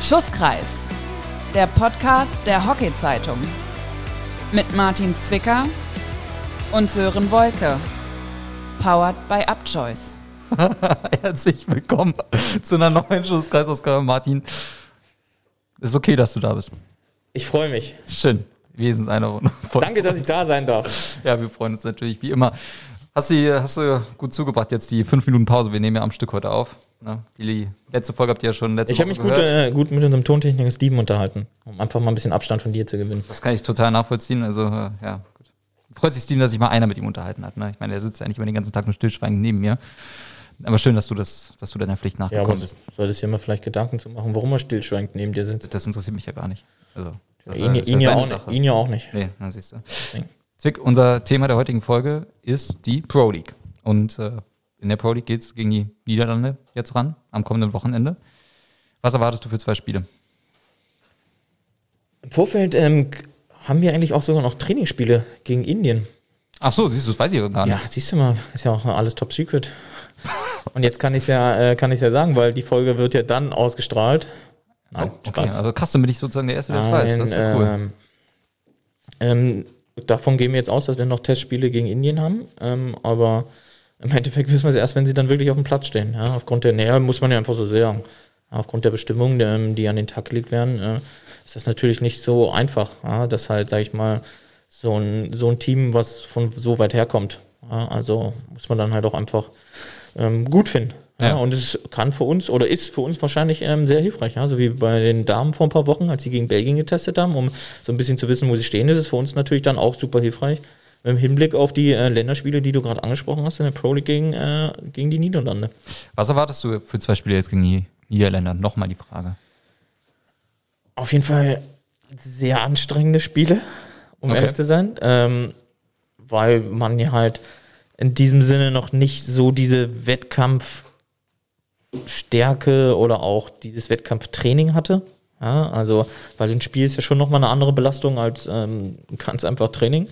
Schusskreis, der Podcast der Hockey-Zeitung. Mit Martin Zwicker und Sören Wolke. Powered by Upchoice. Herzlich willkommen zu einer neuen Schusskreisausgabe, Martin. Ist okay, dass du da bist. Ich freue mich. Schön. Wesens einer Runde. Danke, dass ich da sein darf. Ja, wir freuen uns natürlich, wie immer. Hast du, hast du gut zugebracht jetzt die fünf Minuten Pause? Wir nehmen ja am Stück heute auf. Ne? Die letzte Folge habt ihr ja schon letzte Ich habe mich gut, äh, gut mit unserem Tontechniker Steven unterhalten, um einfach mal ein bisschen Abstand von dir zu gewinnen. Das kann ich total nachvollziehen. Also, äh, ja, gut. Freut sich Steven, dass sich mal einer mit ihm unterhalten hat. Ne? Ich meine, er sitzt ja nicht immer den ganzen Tag nur stillschweigend neben mir. Aber schön, dass du das, dass du deiner Pflicht Ja, nachgekommen bist. solltest dir mal vielleicht Gedanken zu machen, warum er stillschweigend neben dir sitzt. Das interessiert mich ja gar nicht. Also, das ihn, ist ihn, ja auch Sache. nicht, ihn ja auch nicht. Nee, dann siehst du. Zwick, unser Thema der heutigen Folge ist die Pro League. Und äh, in der Pro League geht es gegen die Niederlande jetzt ran, am kommenden Wochenende. Was erwartest du für zwei Spiele? Im Vorfeld ähm, haben wir eigentlich auch sogar noch Trainingsspiele gegen Indien. Ach so, siehst du, das weiß ich gar nicht. Ja, siehst du mal, ist ja auch alles top secret. Und jetzt kann ich ja, äh, kann ja sagen, weil die Folge wird ja dann ausgestrahlt. Nein, Oh, okay, Spaß. also krass, dann bin ich sozusagen der Erste, der das weiß. Das ist ja cool. ähm, ähm, davon gehen wir jetzt aus, dass wir noch Testspiele gegen Indien haben. Ähm, aber im Endeffekt wissen wir es erst, wenn sie dann wirklich auf dem Platz stehen. Ja, aufgrund der Nähe muss man ja einfach so sagen. Aufgrund der Bestimmungen, die an den Tag gelegt werden, ist das natürlich nicht so einfach, ja, dass halt, sag ich mal, so ein, so ein Team, was von so weit herkommt. Ja, also muss man dann halt auch einfach ähm, gut finden. Ja, Ja. Und es kann für uns oder ist für uns wahrscheinlich ähm, sehr hilfreich. Ja? So wie bei den Damen vor ein paar Wochen, als sie gegen Belgien getestet haben, um so ein bisschen zu wissen, wo sie stehen, ist es für uns natürlich dann auch super hilfreich. Im Hinblick auf die äh, Länderspiele, die du gerade angesprochen hast, in der Pro League gegen, äh, gegen die Niederlande. Was erwartest du für zwei Spiele jetzt gegen die Niederländer? Nochmal die Frage. Auf jeden Fall sehr anstrengende Spiele, um Okay. ehrlich zu sein. Ähm, weil man ja halt in diesem Sinne noch nicht so diese Wettkampfstärke oder auch dieses Wettkampftraining hatte. Ja, also, weil ein Spiel ist ja schon nochmal eine andere Belastung als ähm, ganz einfach Training.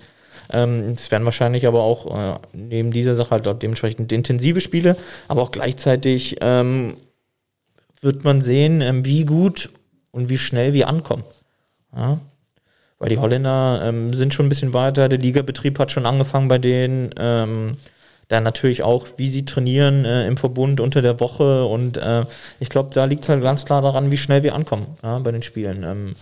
Ähm, Es werden wahrscheinlich aber auch äh, neben dieser Sache halt dementsprechend intensive Spiele, aber auch gleichzeitig ähm, wird man sehen, ähm, wie gut und wie schnell wir ankommen. Ja? Weil die Holländer ähm, sind schon ein bisschen weiter, der Ligabetrieb hat schon angefangen bei denen. Ähm, dann natürlich auch, wie sie trainieren äh, im Verbund unter der Woche. Und äh, ich glaube, da liegt es halt ganz klar daran, wie schnell wir ankommen ja, bei den Spielen. Ähm,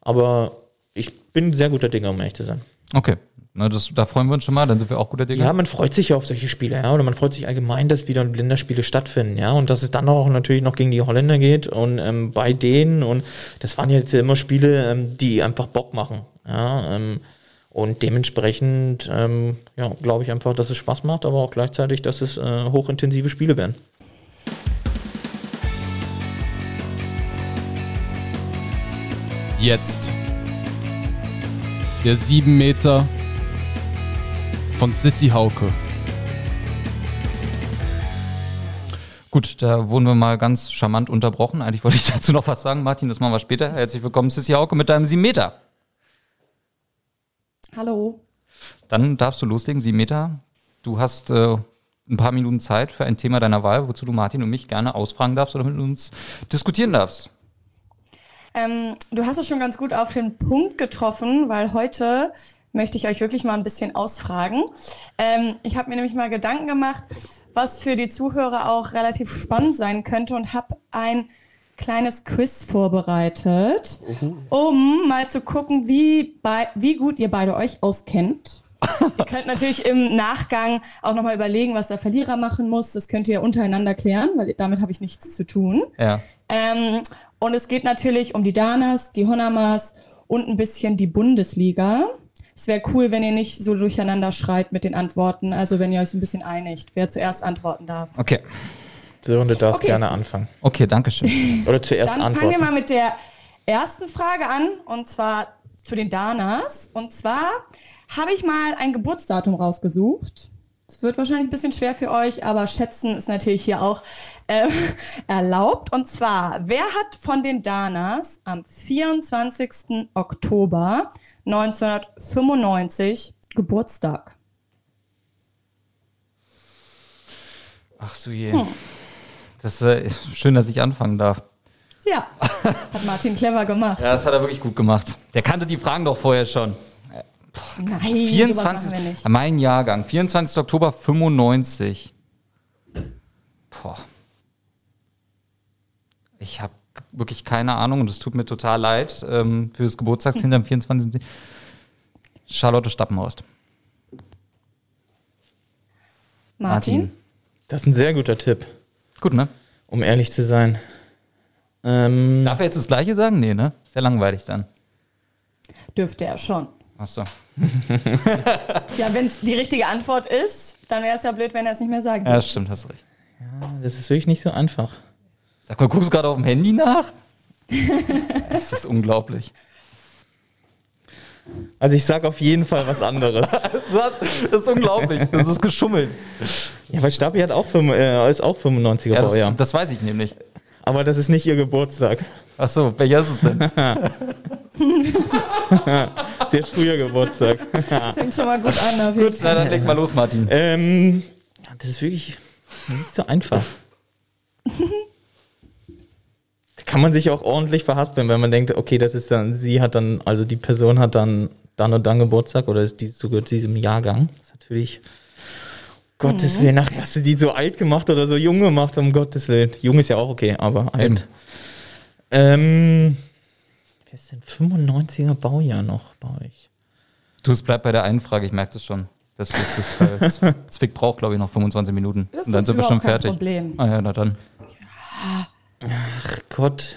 aber ich bin sehr guter Dinge, um ehrlich zu sein. Okay, Na, das, da freuen wir uns schon mal, dann sind wir auch guter Dinge. Ja, man freut sich ja auf solche Spiele, ja, oder man freut sich allgemein, dass wieder Länderspiele stattfinden, ja, und dass es dann auch natürlich noch gegen die Holländer geht und ähm, bei denen und das waren jetzt immer Spiele, ähm, die einfach Bock machen, ja, ähm, und dementsprechend, ähm, ja, glaube ich einfach, dass es Spaß macht, aber auch gleichzeitig, dass es äh, hochintensive Spiele werden. Jetzt. Der 7 Meter von Sissy Hauke. Gut, da wurden wir mal ganz charmant unterbrochen. Eigentlich wollte ich dazu noch was sagen, Martin, das machen wir später. Herzlich willkommen, Sissi Hauke, mit deinem 7 Meter. Hallo. Dann darfst du loslegen, 7 Meter. Du hast äh, ein paar Minuten Zeit für ein Thema deiner Wahl, wozu du Martin und mich gerne ausfragen darfst oder mit uns diskutieren darfst. Ähm, du hast es schon ganz gut auf den Punkt getroffen, weil heute möchte ich euch wirklich mal ein bisschen ausfragen. Ähm, ich habe mir nämlich mal Gedanken gemacht, was für die Zuhörer auch relativ spannend sein könnte und habe ein kleines Quiz vorbereitet, um mal zu gucken, wie, bei, wie gut ihr beide euch auskennt. ihr könnt natürlich im Nachgang auch nochmal überlegen, was der Verlierer machen muss. Das könnt ihr untereinander klären, weil damit habe ich nichts zu tun. Ja. Ähm, und es geht natürlich um die Danas, die Honamas und ein bisschen die Bundesliga. Es wäre cool, wenn ihr nicht so durcheinander schreit mit den Antworten. Also wenn ihr euch ein bisschen einigt, wer zuerst antworten darf. Okay. Sören, du darfst Okay. gerne anfangen. Okay, danke schön. Oder zuerst Dann fangen antworten. wir mal mit der ersten Frage an und zwar zu den Danas. Und zwar habe ich mal ein Geburtsdatum rausgesucht. Es wird wahrscheinlich ein bisschen schwer für euch, aber schätzen ist natürlich hier auch ähm, erlaubt. Und zwar, wer hat von den Danas am 24. Oktober 1995 Geburtstag? Ach so je. Das äh, ist schön, dass ich anfangen darf. Ja, hat Martin clever gemacht. Ja, das hat er wirklich gut gemacht. Der kannte die Fragen doch vorher schon. Nein, sowas machen 24. wir nicht. Mein Jahrgang, 24. Oktober 95. Boah. Ich habe wirklich keine Ahnung und es tut mir total leid ähm, für das Geburtstagskind am 24. Charlotte Stappenhorst. Martin? Das ist ein sehr guter Tipp, Gut, ne? um ehrlich zu sein. Ähm, Darf er jetzt das Gleiche sagen? Nee, ne? Ist ja langweilig dann. Dürfte er schon. Achso. Ja, wenn es die richtige Antwort ist, dann wäre es ja blöd, wenn er es nicht mehr sagen Ja, würde. das stimmt, hast recht. das ist wirklich nicht so einfach. Sag mal, guckst du gerade auf dem Handy nach? das ist unglaublich. Also ich sag auf jeden Fall was anderes. Das ist unglaublich. Das ist geschummelt. ja, weil Stabi hat auch, fünf- äh, ist auch 95er Ja, das, Baujahr. das weiß ich nämlich. Aber das ist nicht ihr Geburtstag. Achso, welcher ist es denn? Sie hat früher Geburtstag. Das fängt schon mal gut an. Gut, na, dann leg mal los, Martin. ähm, ja, das ist wirklich nicht so einfach. Da kann man sich auch ordentlich verhaspeln, wenn man denkt, okay, das ist dann, sie hat dann, also die Person hat dann dann und dann Geburtstag oder ist die zu diesem Jahrgang. Das ist natürlich, Gottes Willen, ach, hast du die so alt gemacht oder so jung gemacht, um Gottes Willen. Jung ist ja auch okay, aber alt. Eben. Ähm, wer ist denn 95er Baujahr noch bei euch? Du, es bleibt bei der einen Frage, ich merke das schon. Das ist das, äh, Zwick braucht, glaube ich, noch 25 Minuten. Das Und dann ist sind wir schon kein fertig. Problem. Ah ja, na dann. Gott,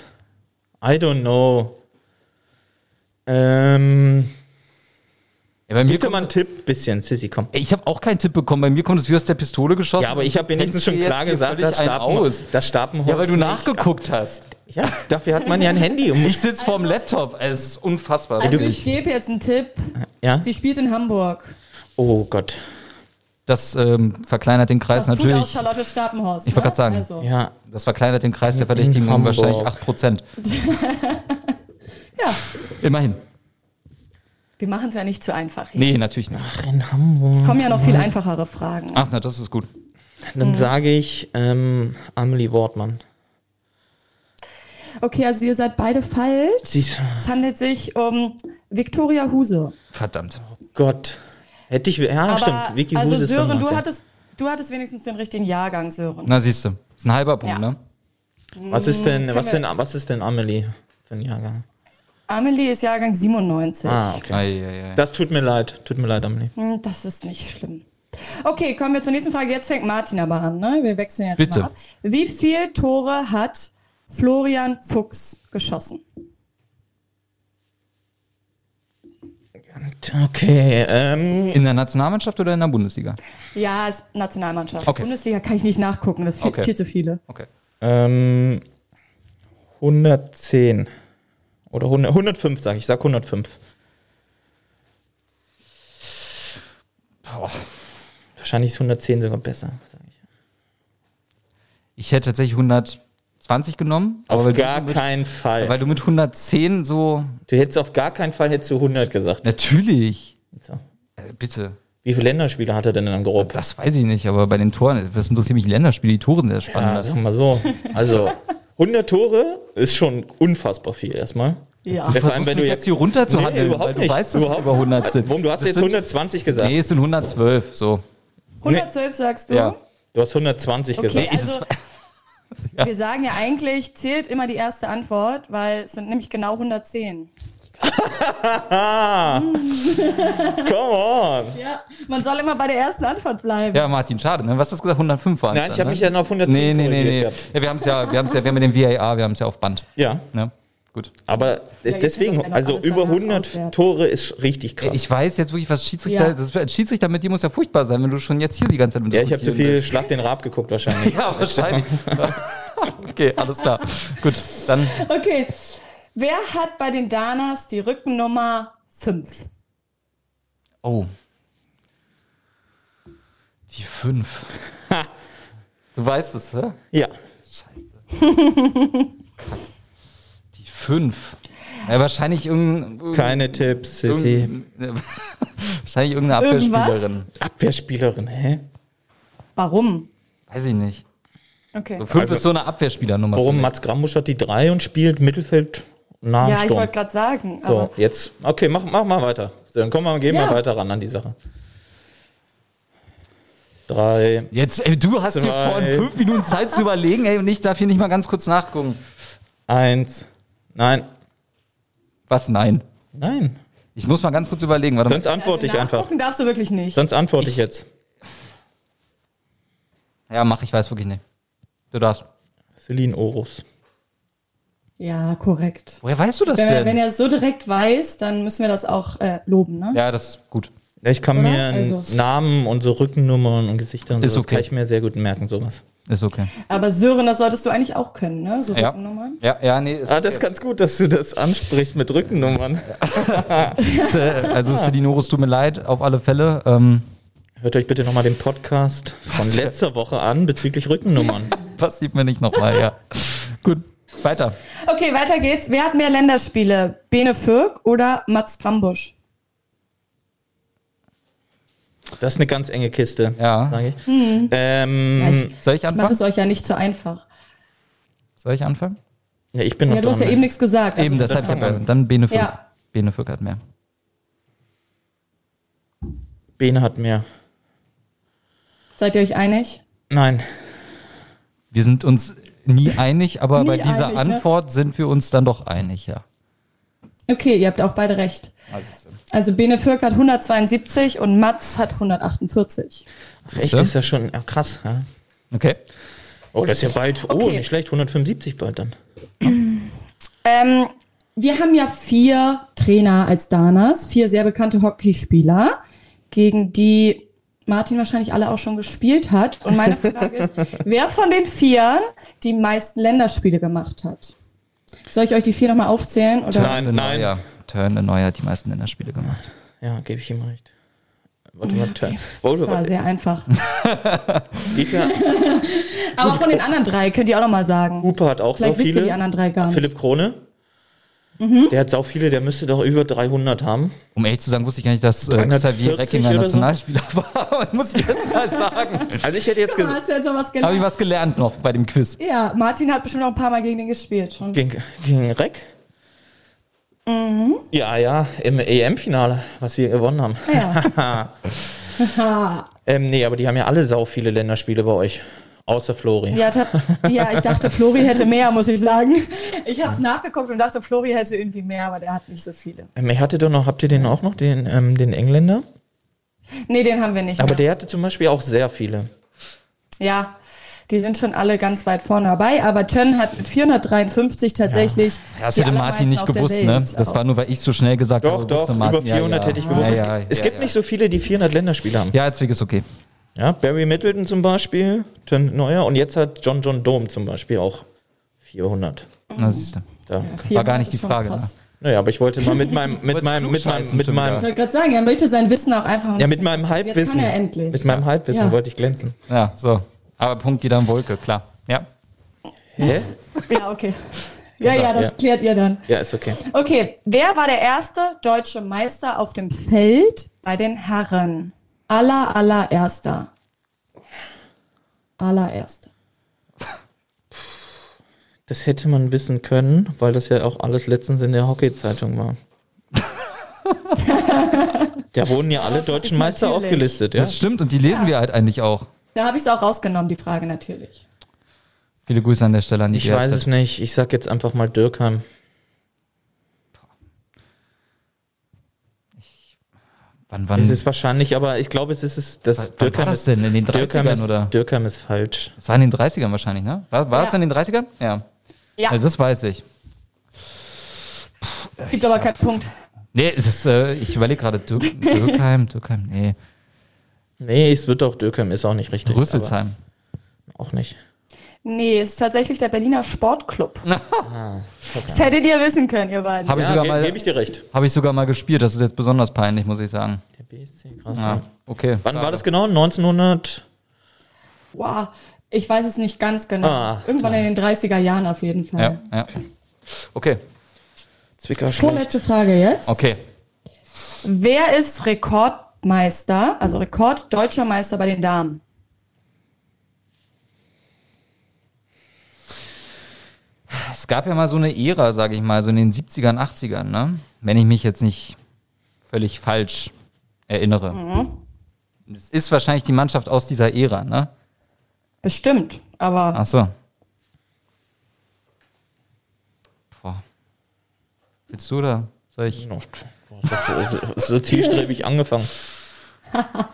I don't know. Ähm, Ja, bei mir gib dir kommt, mal einen Tipp, bisschen, Sissy, komm. Ey, ich habe auch keinen Tipp bekommen. Bei mir kommt es wie aus der Pistole geschossen. Ja, aber ich habe wenigstens schon klar gesagt, dass einen Stapen, aus. das Stapenhorst Ja, weil du nicht- nachgeguckt hast. Ja, dafür hat man ja ein Handy. Um Ich sitze vorm Laptop. Es ist unfassbar. Also ich gebe jetzt einen Tipp. ja? Sie spielt in Hamburg. Oh Gott. Das ähm, verkleinert den Kreis Das tut auch natürlich. Charlotte Starpenhorst. Ich wollte ne? gerade sagen. Also, Ja, Das verkleinert den Kreis der Verdächtigen um Hamburg. wahrscheinlich 8%. ja, Immerhin. Wir machen es ja nicht zu einfach. Hier. Nee, natürlich nicht. ach, in Hamburg. Es kommen ja noch viel einfachere Fragen. Ach, na, das ist gut. Dann sage ich ähm, Amelie Wortmann. Okay, also ihr seid beide falsch. Siehst- Es handelt sich um Viktoria Huse. Verdammt. Gott. Hätte ich. Ja, Aber stimmt. Vicky also Huse ist Sören, du 95. hattest, du hattest wenigstens den richtigen Jahrgang, Sören. Na, siehst du. Ist ein halber Punkt, Ja. ne? Was ist denn, was denn, was ist denn Amelie für ein Jahrgang? Amelie ist Jahrgang 97. Ah, okay. Ei, ei, ei. Das tut mir leid. Tut mir leid, Amelie. Hm, Das ist nicht schlimm. Okay, kommen wir zur nächsten Frage. Jetzt fängt Martin aber an, ne? Wir wechseln jetzt Bitte. mal ab. Wie viele Tore hat Florian Fuchs geschossen? Okay, ähm, In der Nationalmannschaft oder in der Bundesliga? Ja, Nationalmannschaft. Okay. Bundesliga kann ich nicht nachgucken, das ist viel, Okay. viel zu viele. Okay. ähm, 110. Oder 100, 105, sag ich. Ich sag 105. Boah. Wahrscheinlich ist 110 sogar besser, sag ich. Ich hätte tatsächlich 120 genommen. Auf gar mit, keinen Fall. Weil du mit 110 so. du hättest auf gar keinen Fall hättest du 100 gesagt. Natürlich. So. Äh, bitte. Wie viele Länderspiele hat er denn dann grob? Das weiß ich nicht, aber bei den Toren, was interessiert mich Länderspiele? Die Tore sind ja spannend. Ja, sag mal so. Also 100 Tore ist schon unfassbar viel erstmal. Ja. Vor allem, Versuchst wenn du jetzt hier runter zu Nee, handeln, überhaupt weil du nicht. weißt, dass es Überhaupt über 100 sind. Warum? Du hast Das jetzt sind, 120 gesagt. Nee, es sind 112, so. 112 sagst du? Ja. Du hast 120 Okay, gesagt. also wir sagen ja eigentlich, zählt immer die erste Antwort, weil es sind nämlich genau 110. Come on. Ja, man soll immer bei der ersten Antwort bleiben. Ja, Martin, schade, ne? Was hast du gesagt? 105 waren Nein, ich habe mich ja noch auf 110 Nee, nee, nee, nee. gehabt. Ja, wir haben es ja, wir haben es ja, wir haben ja den VAR, wir haben es ja auf Band. Ja, Ne? Gut. aber jetzt deswegen, ja also über danach 100 auswerten. Tore ist richtig krass. Ich weiß jetzt wirklich, was Schiedsrichter, Ja. das als Schiedsrichter mit dir muss ja furchtbar sein, wenn du schon jetzt hier die ganze Zeit mit ja, ich habe zu viel Schlag den Rab geguckt wahrscheinlich. Ja, wahrscheinlich. okay, alles klar. Gut, dann Okay, wer hat bei den Danas die Rückennummer 5? Oh. Die 5. Du weißt es, hä? Ja. Die 5. Ja, wahrscheinlich irgendein, Keine Tipps, Sissi. wahrscheinlich irgendeine Irgendwas? Abwehrspielerin. Abwehrspielerin, hä? Warum? Weiß ich nicht. Okay. So fünf Also- ist so eine Abwehrspielernummer. Warum. Mats Grambusch hat die drei und spielt Mittelfeld nah Ja, ich wollte gerade sagen. So, Aber jetzt, okay, mach, mach mal weiter. So, dann komm mal, gehen wir Ja. weiter ran an die Sache. Drei, Jetzt, ey, du hast hier Zwei. vorhin fünf Minuten Zeit zu überlegen, ey, und ich darf hier nicht mal ganz kurz nachgucken. eins, nein, Was? Nein. nein. Ich muss mal ganz kurz überlegen. Warte mal. Sonst antworte ich einfach. Also nachgucken darfst du wirklich nicht. Sonst antworte ich, jetzt. Ja, mach, ich weiß wirklich nicht. Du darfst. Celine Orus. Ja, korrekt. Woher weißt du das Wenn, er- denn? wenn er es so direkt weiß, dann müssen wir das auch äh, loben, ne? ja, das ist gut. Ja, Ich kann Oder? mir Also- Namen und so Rückennummern und Gesichter und so, das okay. kann ich mir sehr gut merken, sowas. Ist okay. Aber Sören, das solltest du eigentlich auch können, ne? So Ja. Rückennummern. Ja, ja, nee. Ist Ah, das ist ganz gut, dass du das ansprichst mit Rückennummern. ist, äh, also, Selinorus, tut mir leid, auf alle Fälle. Ähm, Hört euch bitte nochmal den Podcast von letzter Woche an bezüglich Rückennummern. passiert mir nicht nochmal, ja. Gut, weiter. Okay, weiter geht's. Wer hat mehr Länderspiele? Bene Fürk oder Mats Krambusch? Das ist eine ganz enge Kiste, Ja. sage ich. Ja, Ähm, ich Soll ich mache anfangen? es euch ja nicht so einfach. Soll ich anfangen? ja, ich bin noch Ja, du hast ja dran. eben nichts gesagt. Eben, also- deshalb ich ja- dann Bene Fürk. Ja. Bene Fürk hat mehr. Bene hat mehr. Seid ihr euch einig? Nein. Wir sind uns nie einig, aber Nie bei dieser einig, ne? Antwort sind wir uns dann doch einig, ja. Okay, ihr habt auch beide recht. Also Bene Fürk hat 172 und Mats hat 148. Ach, echt, Siehste? ist ja schon krass. Ja. Okay. Oh, das ist ja bald. Oh, Okay. nicht schlecht. 175 bald dann. Ähm, wir haben ja vier Trainer als Danas, vier sehr bekannte Hockeyspieler, gegen die Martin wahrscheinlich alle auch schon gespielt hat. Und meine Frage ist, wer von den Vieren die meisten Länderspiele gemacht hat? Soll ich euch die vier nochmal aufzählen? Oder? Nein, Turn nein. Neuer. Turn Neuer hat die meisten Länderspiele gemacht. Ja, gebe ich ihm recht. Warte mal, Turn. Das Oh, war sehr einfach. wie viel? Aber von den anderen drei könnt ihr auch nochmal sagen. Hupe hat auch so Vielleicht wisst ihr die viele. anderen drei gar nicht. Philipp Krone. Der hat so viele, der müsste doch über 300 haben. Um ehrlich zu sagen, wusste ich gar nicht, dass äh, 340 Xavier Reckinger oder so? Nationalspieler war. muss ich jetzt mal sagen. Also ich hätte jetzt Du gesagt, hast jetzt noch was Habe ich gelernt. was gelernt noch bei dem Quiz. Ja, Martin hat bestimmt noch ein paar Mal gegen den gespielt schon. gegen, gegen Reck. Ja, ja, im EM-Finale, was wir gewonnen haben. Ja. Ähm, nee, aber die haben ja alle sau viele Länderspiele bei euch. Außer Flori. Ja, ja, ich dachte, Flori hätte mehr, muss ich sagen. Ich habe es nachgeguckt und dachte, Flori hätte irgendwie mehr, aber der hat nicht so viele. Ähm, ihr hattet doch noch, habt ihr den auch noch, den, ähm, den Engländer? Nee, den haben wir nicht Aber mehr. der hatte zum Beispiel auch sehr viele. Ja, die sind schon alle ganz weit vorne dabei, aber Tön hat mit 453 tatsächlich. Das die hätte Martin nicht gewusst, ne? Das auch. war nur, weil ich so schnell gesagt Doch, habe. doch, wusste über Martin, 400 hätte ich gewusst. Ja, ja, es ja, gibt ja. nicht so viele, die 400 Länderspiele haben. Ja, Zwick ist okay. Ja, Barry Middleton zum Beispiel, Turn Neuer und jetzt hat John John Dome zum Beispiel auch 400. Na, siehst du. Da. war gar nicht die Frage, krass. Naja, aber ich wollte mal mit meinem, mit meinem, mit meinem, mit schon Ich meinem, wollte gerade sagen, er möchte sein Wissen auch einfach ein ja, mit meinem ausprobieren. Jetzt Halbwissen, kann er endlich. mit meinem Halbwissen Ja. wollte ich glänzen. Ja, so. Aber Punkt geht an Wolke, klar. Ja. Hä? Ja, okay. Ja, ja, das Ja. klärt ihr dann. Ja, ist okay. Okay, wer war der erste deutsche Meister auf dem Feld bei den Herren? Aller, allererster. Allererster. Das hätte man wissen können, weil das ja auch alles letztens in der Hockey-Zeitung war. da wurden ja alle deutschen ist Meister natürlich. aufgelistet, ja. Das stimmt und die lesen wir halt eigentlich auch. Da habe ich es auch rausgenommen, die Frage natürlich. Viele Grüße an der Stelle an die Ich weiß GRZ. es nicht. Ich sag jetzt einfach mal Dürkheim. Wann, wann, Es ist wahrscheinlich, aber ich glaube, es ist es. Das wann war Dürkheim das ist, denn? In den Dürkheim 30ern ist, oder? Dürkheim ist falsch. Das war in den 30ern wahrscheinlich, ne? War, war es Ja. in den 30ern? Ja. Ja, Also das weiß ich. gibt aber keinen Punkt. Nee, es ist, äh, ich überlege gerade, Dür Dürkheim, Dürkheim, nee. Nee, es wird auch Dürkheim, ist auch nicht richtig. Rüsselsheim. Auch nicht. Nee, es ist tatsächlich der Berliner Sportclub. Das hättet ihr wissen können, ihr beiden. Habe ich, Ja, sogar ge mal- gebe ich dir recht. hab ich sogar mal gespielt, das ist jetzt besonders peinlich, muss ich sagen. Der BSC, krass. Ja, okay. Wann war das genau? 1900? Wow, ich weiß es nicht ganz genau. Ah, Irgendwann in den 30er Jahren auf jeden Fall. Ja, ja. Okay, Zwickau schlecht. Vorletzte Frage jetzt. okay. Wer ist Rekordmeister, also Rekord deutscher Meister bei den Damen? Es gab ja mal so eine Ära, sage ich mal, so in den 70ern, 80ern, ne? Wenn ich mich jetzt nicht völlig falsch erinnere. Es ist wahrscheinlich die Mannschaft aus dieser Ära, ne? Bestimmt, aber Ach so. Boah. Willst du oder soll ich? So zielstrebig angefangen.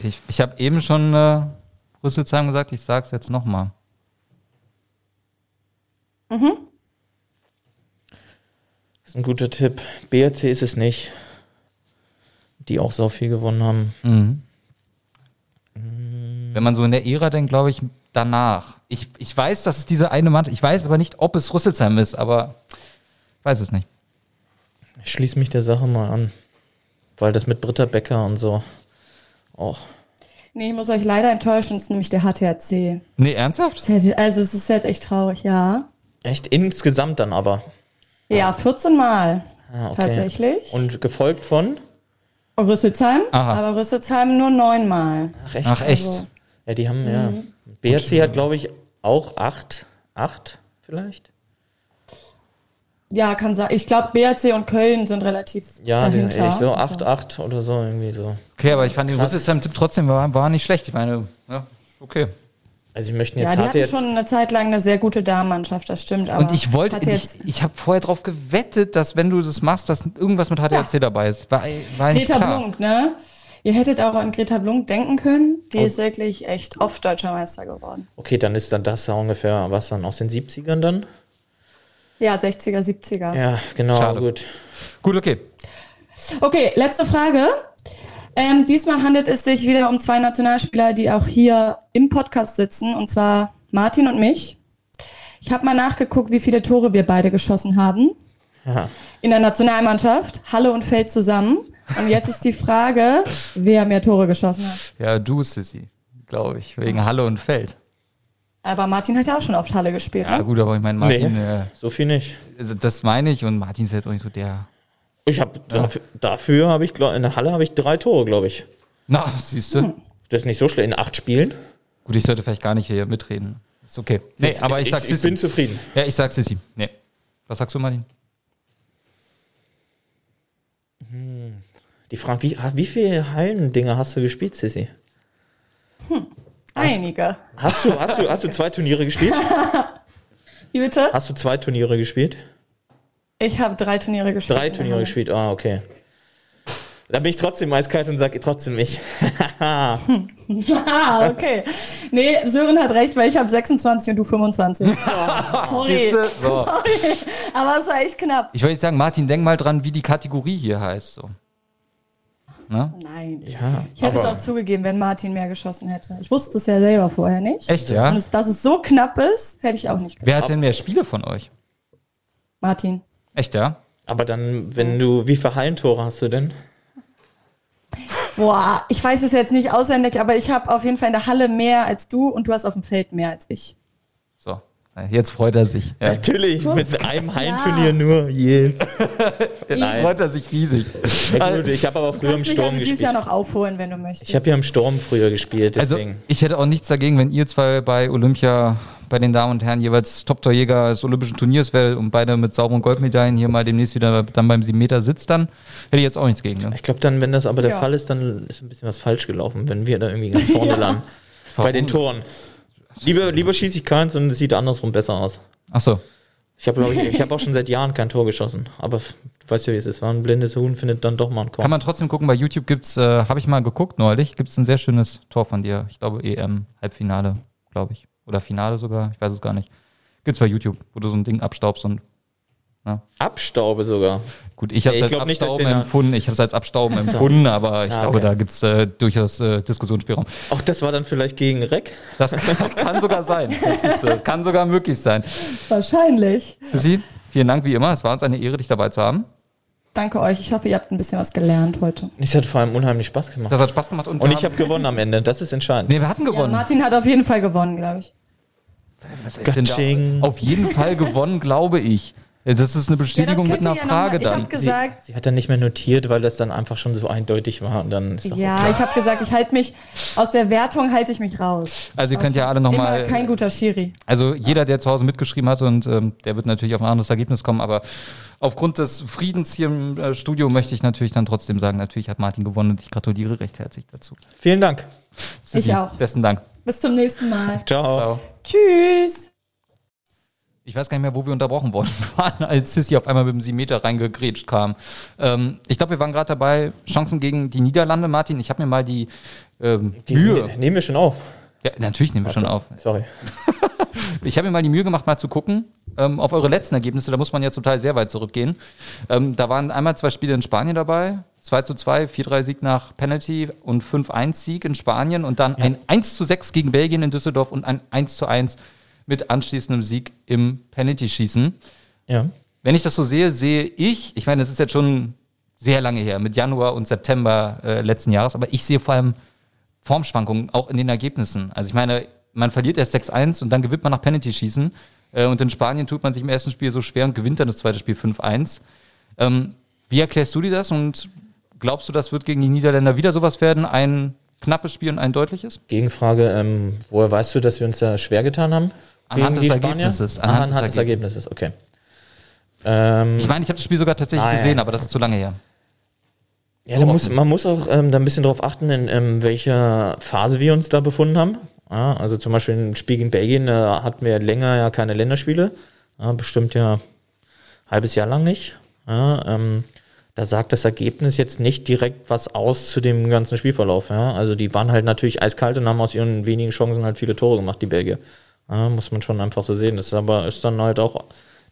Ich, ich habe eben schon äh, Rüsselsheim gesagt, ich sag's jetzt nochmal. Das ist ein guter Tipp. BRC ist es nicht. Die auch so viel gewonnen haben. Mhm. Wenn man so in der Ära denkt, glaube ich, danach. Ich, ich weiß, dass es diese eine Mannschaft, ich weiß aber nicht, ob es Rüsselsheim ist, aber ich weiß es nicht. Ich schließe mich der Sache mal an. Weil das mit Britta Becker und so auch. nee, ich muss euch leider enttäuschen, es ist nämlich der HTRC. Nee, ernsthaft? Also es ist jetzt echt traurig, ja. Echt insgesamt dann aber. Ja, 14 Mal Ah, okay. tatsächlich. Und gefolgt von? Rüsselsheim, Aha. aber Rüsselsheim nur neunmal. Ach, echt? Ach echt? Also- Ja, die haben ja. BRC hat, glaube ich, auch acht. Acht vielleicht? Ja, kann sein. Ich glaube, BRC und Köln sind relativ Ja, die, dahinter. ich so acht, acht oder so irgendwie so. Okay, aber ich fand den. Rüsselsheim-Tipp trotzdem war, war nicht schlecht. Ich meine, ja, okay. Also, wir möchten Ja, jetzt die harte hatten jetzt. schon eine Zeit lang eine sehr gute Damenmannschaft, das stimmt. Aber Und ich wollte, ich, jetzt ich habe vorher drauf gewettet, dass wenn du das machst, dass irgendwas mit HDRC dabei ist. War, war Greta. Blunk, ne? Ihr hättet auch an Greta Blunk denken können. Die Oh. ist wirklich echt oft deutscher Meister geworden. Okay, dann ist dann das ja ungefähr, was dann aus den 70ern dann? Ja, 60er, 70er. Ja, genau, Schade. gut. Gut, okay. Okay, letzte Frage. Ähm, diesmal handelt es sich wieder um zwei Nationalspieler, die auch hier im Podcast sitzen, und zwar Martin und mich. Ich habe mal nachgeguckt, wie viele Tore wir beide geschossen haben Ja. in der Nationalmannschaft, Halle und Feld zusammen. Und jetzt ist die Frage, wer mehr Tore geschossen hat. Ja, du, Sissy, glaube ich, wegen Halle und Feld. Aber Martin hat ja auch schon oft Halle gespielt, Ja, ne? gut, aber ich meine, Martin, Nee. äh, So viel nicht. also das meine ich und Martin ist jetzt auch nicht so der. Ich habe dafür, dafür habe ich glaub, in der Halle habe ich drei Tore, glaube ich. Na, siehst du? Das ist nicht so schlecht in acht Spielen. Gut, ich sollte vielleicht gar nicht hier mitreden. Ist okay. Nee, aber ich, sag ich, Sissy. bin zufrieden. ja, ich sag Sissy. Nee. Was sagst du, Martin? Die Frage, wie, wie viele Hallendinger hast du gespielt, Sissi? Einige. Hast du, hast, du, hast du zwei Turniere gespielt? Wie bitte? Hast du zwei Turniere gespielt? Ich habe drei Turniere gespielt. Drei Turniere gespielt, ah, okay. Da bin ich trotzdem eiskalt und sage trotzdem ich. Ah, okay. Nee, Sören hat recht, weil ich habe 26 und du 25. Sorry. So. Sorry. Aber es war echt knapp. Ich wollte jetzt sagen, Martin, denk mal dran, wie die Kategorie hier heißt. So. Ne? Nein. Ja, Ich hätte es auch zugegeben, wenn Martin mehr geschossen hätte. Ich wusste es ja selber vorher nicht. Echt, ja? Und es, dass es so knapp ist, hätte ich auch nicht gewusst. Wer hat denn mehr Spiele von euch? Martin. Echt, ja? aber dann, wenn du, wie viele Hallentore hast du denn? Boah, ich weiß es jetzt nicht auswendig, aber ich habe auf jeden Fall in der Halle mehr als du und du hast auf dem Feld mehr als ich. Jetzt freut er sich. Ja. Natürlich, mit einem Hallenturnier nur. Yes. Jetzt freut er sich riesig. Ja, gut, ich habe aber früher im Sturm also dieses gespielt. Jahr noch aufholen, wenn du möchtest. Ich habe ja im Sturm früher gespielt, Also, ich hätte auch nichts dagegen, wenn ihr zwei bei Olympia, bei den Damen und Herren jeweils Top-Torjäger des Olympischen Turniers wärt und beide mit sauberen Goldmedaillen hier mal demnächst wieder dann beim 7 Meter sitzt, dann hätte ich jetzt auch nichts gegen. Ne? ich glaube dann, wenn das aber der Ja. Fall ist, dann ist ein bisschen was falsch gelaufen, wenn wir da irgendwie ganz vorne landen. Bei den Toren. Lieber, lieber schieße ich keins und es sieht andersrum besser aus. Ach so. Ich habe ich, ich hab auch schon seit Jahren kein Tor geschossen. Aber du weißt ja, wie es ist. Ein blindes Huhn findet dann doch mal einen Korn. Kann man trotzdem gucken, bei YouTube gibt's, äh, habe ich mal geguckt neulich, gibt's ein sehr schönes Tor von dir. Ich glaube EM, Halbfinale, glaube ich. Oder Finale sogar, ich weiß es gar nicht. Gibt's bei YouTube, wo du so ein Ding abstaubst und Abstaube sogar. Gut, ich habe es als nicht, Abstauben ich den- empfunden. Ich habe es als Abstauben empfunden, aber ich Ah, glaube, okay. da gibt's äh, durchaus äh, Diskussionsspielraum. Auch das war dann vielleicht gegen Reck. Das kann, kann sogar sein. Das ist, äh, kann sogar möglich sein. Wahrscheinlich. Sissi, vielen Dank wie immer. Es war uns eine Ehre, dich dabei zu haben. Danke euch. Ich hoffe, ihr habt ein bisschen was gelernt heute. Es hat vor allem unheimlich Spaß gemacht. Das hat Spaß gemacht. Und, Und ich habe gewonnen am Ende. Das ist entscheidend. Nee, wir hatten Ja, gewonnen. Martin hat auf jeden Fall gewonnen, glaube ich. Was ist denn da? Auf jeden Fall gewonnen, glaube ich. Ja, Das ist eine Ja, Bestätigung mit könnt ihr einer ja Frage mal, ich dann. habe gesagt, Sie hat dann nicht mehr notiert, weil das dann einfach schon so eindeutig war. Und dann ja, ich habe gesagt, ich halte mich aus der Wertung halte ich mich raus. Also ihr könnt ja alle noch immer mal- kein guter Schiri. Also jeder, der zu Hause mitgeschrieben hat und ähm, der wird natürlich auf ein anderes Ergebnis kommen, aber aufgrund des Friedens hier im äh, Studio möchte ich natürlich dann trotzdem sagen, natürlich hat Martin gewonnen und ich gratuliere recht herzlich dazu. Vielen Dank. Ich auch. Besten Dank. Bis zum nächsten Mal. Ciao. Ciao. Tschüss. Ich weiß gar nicht mehr, wo wir unterbrochen worden waren, als Sissi auf einmal mit dem 7 Meter reingegrätscht kam. Ähm, ich glaube, wir waren gerade dabei, Chancen gegen die Niederlande, Martin. Ich habe mir mal die, ähm, Die Mühe. ne- Nehmen wir schon auf. Ja, natürlich nehmen wir schon auf. Sorry. Ich habe mir mal die Mühe gemacht, mal zu gucken ähm, auf eure letzten Ergebnisse. Da muss man ja zum Teil sehr weit zurückgehen. Ähm, da waren einmal zwei Spiele in Spanien dabei. 2 zu 2, 4-3 Sieg nach Penalty und 5-1 Sieg in Spanien und dann ein 1 zu 6 gegen Belgien in Düsseldorf und ein 1 zu 1 mit anschließendem Sieg im Penalty-Schießen. Ja. Wenn ich das so sehe, sehe ich, ich meine, das ist jetzt schon sehr lange her, mit Januar und September äh, letzten Jahres, aber ich sehe vor allem Formschwankungen auch in den Ergebnissen. Also ich meine, man verliert erst 6-1 und dann gewinnt man nach Penalty-Schießen. Äh, und in Spanien tut man sich im ersten Spiel so schwer und gewinnt dann das zweite Spiel 5-1. Ähm, wie erklärst du dir das und glaubst du, das wird gegen die Niederländer wieder sowas werden? Ein knappes Spiel und ein deutliches? Gegenfrage, ähm, woher weißt du, dass wir uns da schwer getan haben? Anhand des? Ergebnisses. Anhand, Anhand des des Ergebnisses, okay. Ähm, Ich meine, ich habe das Spiel sogar tatsächlich Ah, ja. gesehen, aber das ist zu lange her. Ja, da muss, man muss auch ähm, da ein bisschen drauf achten, in ähm, welcher Phase wir uns da befunden haben. Ja, also zum Beispiel im Spiel gegen Belgien da hatten wir länger ja keine Länderspiele. Ja, bestimmt ja ein halbes Jahr lang nicht. Ja, ähm, da sagt das Ergebnis jetzt nicht direkt was aus zu dem ganzen Spielverlauf. Ja. Also die waren halt natürlich eiskalt und haben aus ihren wenigen Chancen halt viele Tore gemacht, die Belgier. Ja, muss man schon einfach so sehen. Das ist aber ist dann halt auch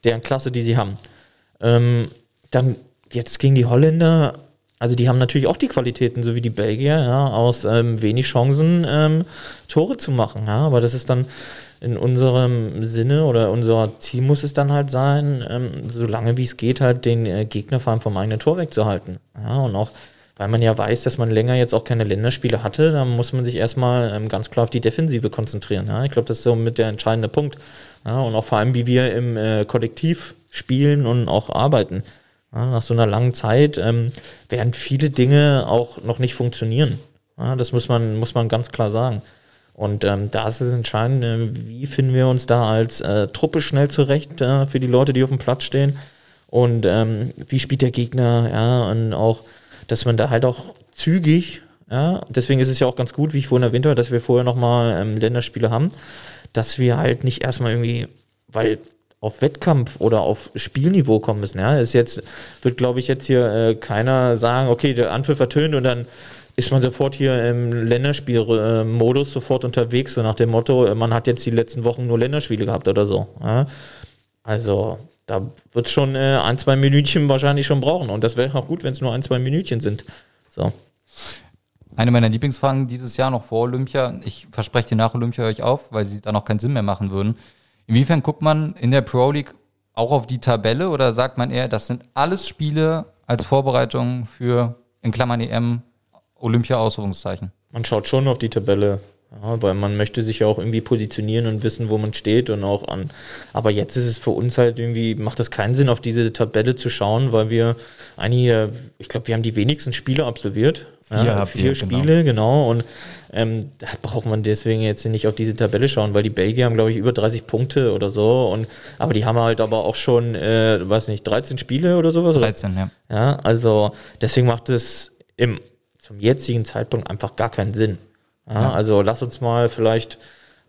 deren Klasse, die sie haben. Ähm, dann jetzt gegen die Holländer, also die haben natürlich auch die Qualitäten, so wie die Belgier, ja, aus ähm, wenig Chancen ähm, Tore zu machen. Ja, aber das ist dann in unserem Sinne oder unser Ziel muss es dann halt sein, ähm, so lange wie es geht, halt den äh, Gegner vor allem vom eigenen Tor wegzuhalten. Ja, und auch weil man ja weiß, dass man länger jetzt auch keine Länderspiele hatte, dann muss man sich erstmal ähm, ganz klar auf die Defensive konzentrieren. Ja? Ich glaube, das ist so mit der entscheidende Punkt. Ja? Und auch vor allem, wie wir im äh, Kollektiv spielen und auch arbeiten. Ja, nach so einer langen Zeit ähm, werden viele Dinge auch noch nicht funktionieren. Ja, das muss man, muss man ganz klar sagen. Und ähm, da ist es entscheidend, äh, wie finden wir uns da als äh, Truppe schnell zurecht äh, für die Leute, die auf dem Platz stehen. Und ähm, wie spielt der Gegner, ja, und auch, dass man da halt auch zügig, ja, deswegen ist es ja auch ganz gut, wie ich vorhin erwähnt habe, dass wir vorher nochmal ähm, Länderspiele haben, dass wir halt nicht erstmal irgendwie, weil auf Wettkampf oder auf Spielniveau kommen müssen. Ja, ist jetzt wird, glaube ich, jetzt hier äh, keiner sagen, okay, der Anpfiff vertönt und dann ist man sofort hier im Länderspielmodus sofort unterwegs, so nach dem Motto, äh, man hat jetzt die letzten Wochen nur Länderspiele gehabt oder so. Ja? Also da wird es schon äh, ein, zwei Minütchen wahrscheinlich schon brauchen und das wäre auch gut, wenn es nur ein, zwei Minütchen sind. So. Eine meiner Lieblingsfragen dieses Jahr noch vor Olympia. Ich verspreche dir nach Olympia euch auf, weil sie da noch keinen Sinn mehr machen würden. Inwiefern guckt man in der Pro League auch auf die Tabelle oder sagt man eher, das sind alles Spiele als Vorbereitung für, in Klammern EM, Olympia-Ausrufungszeichen? Man schaut schon auf die Tabelle, ja, weil man möchte sich ja auch irgendwie positionieren und wissen, wo man steht und auch an. Aber jetzt ist es für uns halt irgendwie, macht es keinen Sinn, auf diese Tabelle zu schauen, weil wir einige, ich glaube, wir haben die wenigsten Spiele absolviert. Vier habt vier ihr, Spiele, genau. Und ähm, da braucht man deswegen jetzt nicht auf diese Tabelle schauen, weil die Belgier haben, glaube ich, über 30 Punkte oder so. Und, aber die haben halt aber auch schon, äh, weiß nicht, 13 Spiele oder sowas. 13, ja. Ja, also deswegen macht es im, zum jetzigen Zeitpunkt einfach gar keinen Sinn. Ja, Also lass uns mal vielleicht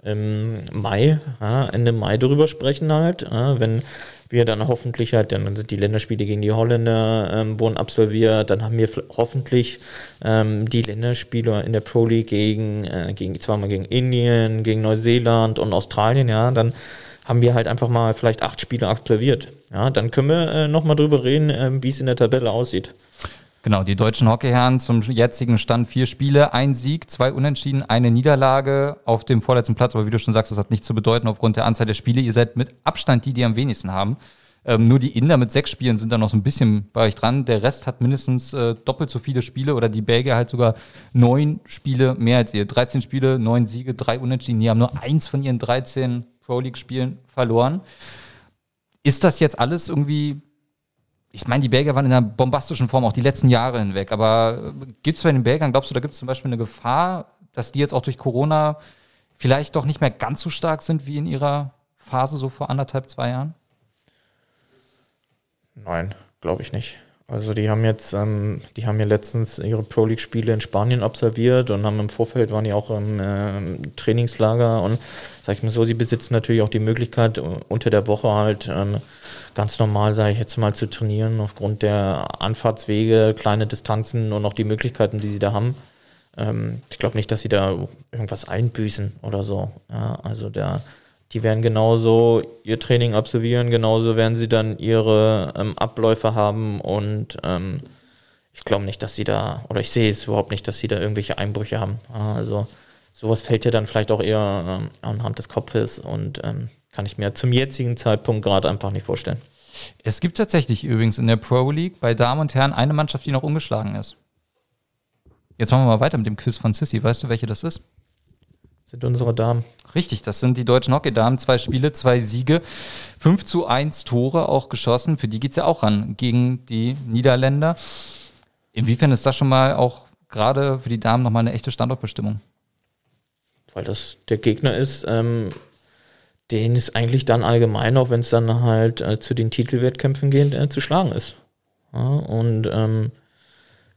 im Mai, ja, Ende Mai darüber sprechen halt, wenn wir dann hoffentlich halt, dann sind die Länderspiele gegen die Holländer ähm, wurden absolviert, dann haben wir hoffentlich ähm, die Länderspiele in der Pro League gegen, äh, gegen zweimal gegen Indien, gegen Neuseeland und Australien, ja, dann haben wir halt einfach mal vielleicht acht Spiele absolviert. Ja, dann können wir äh, nochmal drüber reden, ähm, wie es in der Tabelle aussieht. Genau, die deutschen Hockeyherren zum jetzigen Stand vier Spiele, ein Sieg, zwei Unentschieden, eine Niederlage auf dem vorletzten Platz. Aber wie du schon sagst, das hat nichts zu bedeuten aufgrund der Anzahl der Spiele. Ihr seid mit Abstand die, die am wenigsten haben. Ähm, nur die Inder mit sechs Spielen sind da noch so ein bisschen bei euch dran. Der Rest hat mindestens äh, doppelt so viele Spiele oder die Belgier halt sogar neun Spiele mehr als ihr. 13 Spiele, neun Siege, drei Unentschieden. Die haben nur eins von ihren 13 Pro League Spielen verloren. Ist das jetzt alles irgendwie ich meine, die Belgier waren in einer bombastischen Form auch die letzten Jahre hinweg. Aber gibt es bei den Belgiern, glaubst du, da gibt es zum Beispiel eine Gefahr, dass die jetzt auch durch Corona vielleicht doch nicht mehr ganz so stark sind wie in ihrer Phase so vor anderthalb, zwei Jahren? Nein, glaube ich nicht. Also die haben jetzt, ähm, die haben ja letztens ihre Pro League Spiele in Spanien absolviert und haben im Vorfeld waren die auch im äh, Trainingslager und sag ich mal so, sie besitzen natürlich auch die Möglichkeit unter der Woche halt ähm, ganz normal, sage ich jetzt mal, zu trainieren aufgrund der Anfahrtswege, kleine Distanzen und auch die Möglichkeiten, die sie da haben. Ähm, ich glaube nicht, dass sie da irgendwas einbüßen oder so. Ja, also der die werden genauso ihr Training absolvieren, genauso werden sie dann ihre ähm, Abläufe haben und ähm, ich glaube nicht, dass sie da, oder ich sehe es überhaupt nicht, dass sie da irgendwelche Einbrüche haben. Also sowas fällt ja dann vielleicht auch eher ähm, anhand des Kopfes und ähm, kann ich mir zum jetzigen Zeitpunkt gerade einfach nicht vorstellen. Es gibt tatsächlich übrigens in der Pro League bei Damen und Herren eine Mannschaft, die noch ungeschlagen ist. Jetzt machen wir mal weiter mit dem Quiz von Sissy. Weißt du, welche das ist? Sind unsere Damen. Richtig, das sind die deutschen Hockeydamen. Zwei Spiele, zwei Siege, 5 zu 1 Tore auch geschossen. Für die geht es ja auch ran gegen die Niederländer. Inwiefern ist das schon mal auch gerade für die Damen nochmal eine echte Standortbestimmung? Weil das der Gegner ist, ähm, den es eigentlich dann allgemein, auch wenn es dann halt äh, zu den Titelwettkämpfen geht, äh, zu schlagen ist. Ja, und ähm,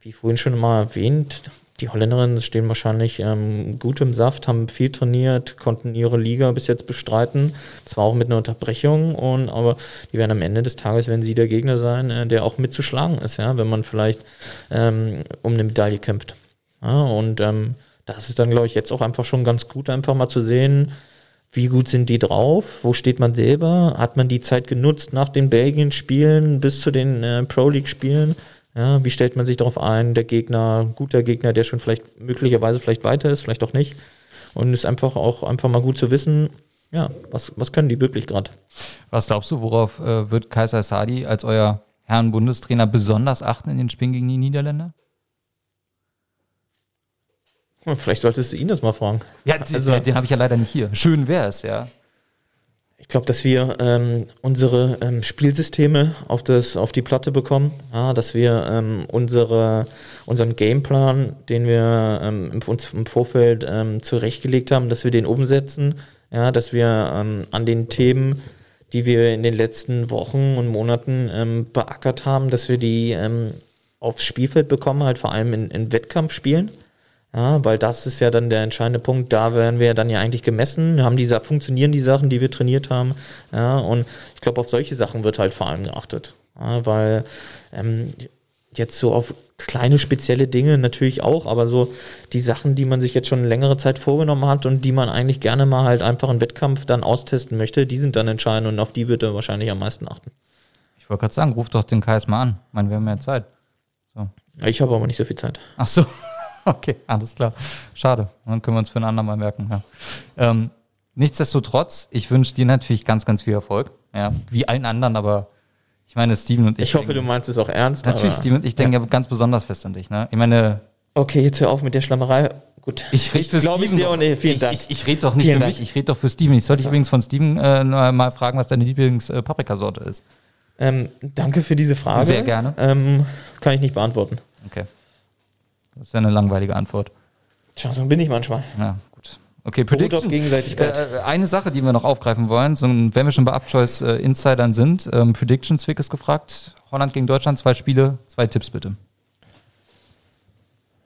wie vorhin schon mal erwähnt, die Holländerinnen stehen wahrscheinlich ähm, gut im Saft, haben viel trainiert, konnten ihre Liga bis jetzt bestreiten. Zwar auch mit einer Unterbrechung, und, aber die werden am Ende des Tages, wenn sie der Gegner sein, äh, der auch mitzuschlagen ist, ja, wenn man vielleicht ähm, um eine Medaille kämpft. Ja, und ähm, das ist dann, glaube ich, jetzt auch einfach schon ganz gut, einfach mal zu sehen, wie gut sind die drauf? Wo steht man selber? Hat man die Zeit genutzt nach den Belgien-Spielen bis zu den äh, Pro League-Spielen? Ja, wie stellt man sich darauf ein, der Gegner, guter Gegner, der schon vielleicht möglicherweise vielleicht weiter ist, vielleicht auch nicht. Und ist einfach auch einfach mal gut zu wissen, ja, was, was können die wirklich gerade. Was glaubst du, worauf äh, wird Kaiser Sadi als euer Herrn Bundestrainer besonders achten in den Spielen gegen die Niederländer? Vielleicht solltest du ihn das mal fragen. Ja, also, den, den habe ich ja leider nicht hier. Schön wäre es, ja. Ich glaube, dass wir ähm, unsere ähm, Spielsysteme auf, das, auf die Platte bekommen, ja, dass wir ähm, unsere, unseren Gameplan, den wir ähm, uns im Vorfeld ähm, zurechtgelegt haben, dass wir den umsetzen, ja, dass wir ähm, an den Themen, die wir in den letzten Wochen und Monaten ähm, beackert haben, dass wir die ähm, aufs Spielfeld bekommen, halt vor allem in, in Wettkampfspielen. Ja, weil das ist ja dann der entscheidende Punkt. Da werden wir dann ja eigentlich gemessen. Wir haben diese, funktionieren die Sachen, die wir trainiert haben. Ja, und ich glaube, auf solche Sachen wird halt vor allem geachtet. Ja, weil ähm, jetzt so auf kleine spezielle Dinge natürlich auch, aber so die Sachen, die man sich jetzt schon längere Zeit vorgenommen hat und die man eigentlich gerne mal halt einfach im Wettkampf dann austesten möchte, die sind dann entscheidend und auf die wird er wahrscheinlich am meisten achten. Ich wollte gerade sagen, ruf doch den KS mal an. Ich meine, wir haben ja Zeit. So. Ich habe aber nicht so viel Zeit. Ach so. Okay, alles klar. Schade. Dann können wir uns für ein andermal merken. Ja. Ähm, nichtsdestotrotz, ich wünsche dir natürlich ganz, ganz viel Erfolg. Ja, wie allen anderen, aber ich meine, Steven und ich. Ich hoffe, denken, du meinst es auch ernst. Natürlich, Steven und ich denken ja ganz besonders fest an dich. Ne? Ich meine. Okay, jetzt hör auf mit der Schlammerei. Gut. Ich rede für Steven. Ich dir nicht. Vielen ich, Dank. Ich, ich rede doch nicht Vielen für Dank. mich, ich rede doch für Steven. Ich sollte also. übrigens von Steven äh, mal fragen, was deine Lieblings-Paprikasorte äh, ist. Ähm, danke für diese Frage. Sehr gerne. Ähm, kann ich nicht beantworten. Okay. Das ist ja eine langweilige Antwort. Tja, so bin ich manchmal. Ja, gut. Okay, Prediction. Gegenseitigkeit. Äh, eine Sache, die wir noch aufgreifen wollen, so, wenn wir schon bei Upchoice äh, Insidern sind, ähm, Prediction, Zwick ist gefragt. Holland gegen Deutschland, zwei Spiele, zwei Tipps bitte.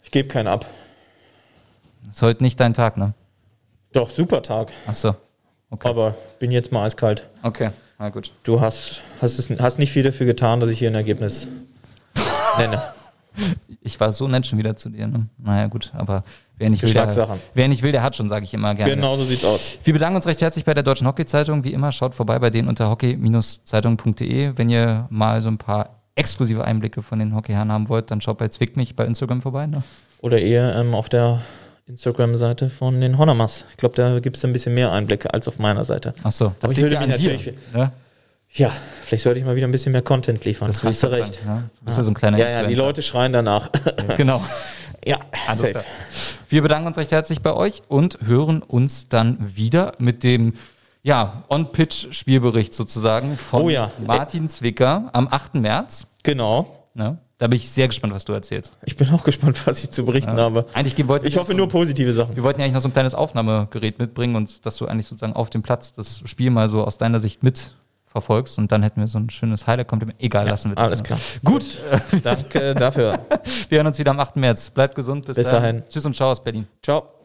Ich gebe keinen ab. Ist heute nicht dein Tag, ne? Doch, super Tag. Ach so. Okay. Aber bin jetzt mal eiskalt. Okay, na gut. Du hast, hast, es, hast nicht viel dafür getan, dass ich hier ein Ergebnis nenne. Ich war so nett schon wieder zu dir. Ne? Naja, gut, aber wer nicht, will, der, wer nicht will, der hat schon, sage ich immer gerne. Genau so sieht's aus. Wir bedanken uns recht herzlich bei der Deutschen Hockey-Zeitung. Wie immer, schaut vorbei bei denen unter hockey-zeitung.de. Wenn ihr mal so ein paar exklusive Einblicke von den Hockeyherren haben wollt, dann schaut bei Zwick mich bei Instagram vorbei. Ne? Oder eher ähm, auf der Instagram-Seite von den Honamas. Ich glaube, da gibt es ein bisschen mehr Einblicke als auf meiner Seite. Ach so, das Aber ich würde mich natürlich. Dir, ne? Ja, vielleicht sollte ich mal wieder ein bisschen mehr Content liefern. Das hast du recht. Ja? Du bist ja so ein kleiner Ja, ja, die Leute schreien danach. genau. Ja, also Wir bedanken uns recht herzlich bei euch und hören uns dann wieder mit dem Ja, On-Pitch-Spielbericht sozusagen von Oh ja. Martin Zwicker am 8. März. Genau. Ne? Da bin ich sehr gespannt, was du erzählst. Ich bin auch gespannt, was ich zu berichten habe. Eigentlich wollten Ich hoffe so, nur positive Sachen. Wir wollten ja eigentlich noch so ein kleines Aufnahmegerät mitbringen und dass du eigentlich sozusagen auf dem Platz das Spiel mal so aus deiner Sicht mitverfolgst und dann hätten wir so ein schönes Highlight. Kommt egal, lassen wir das. alles ne? klar. Gut, Danke dafür. wir hören uns wieder am 8. März. Bleibt gesund. Bis, Bis dahin. Tschüss und ciao aus Berlin. Ciao.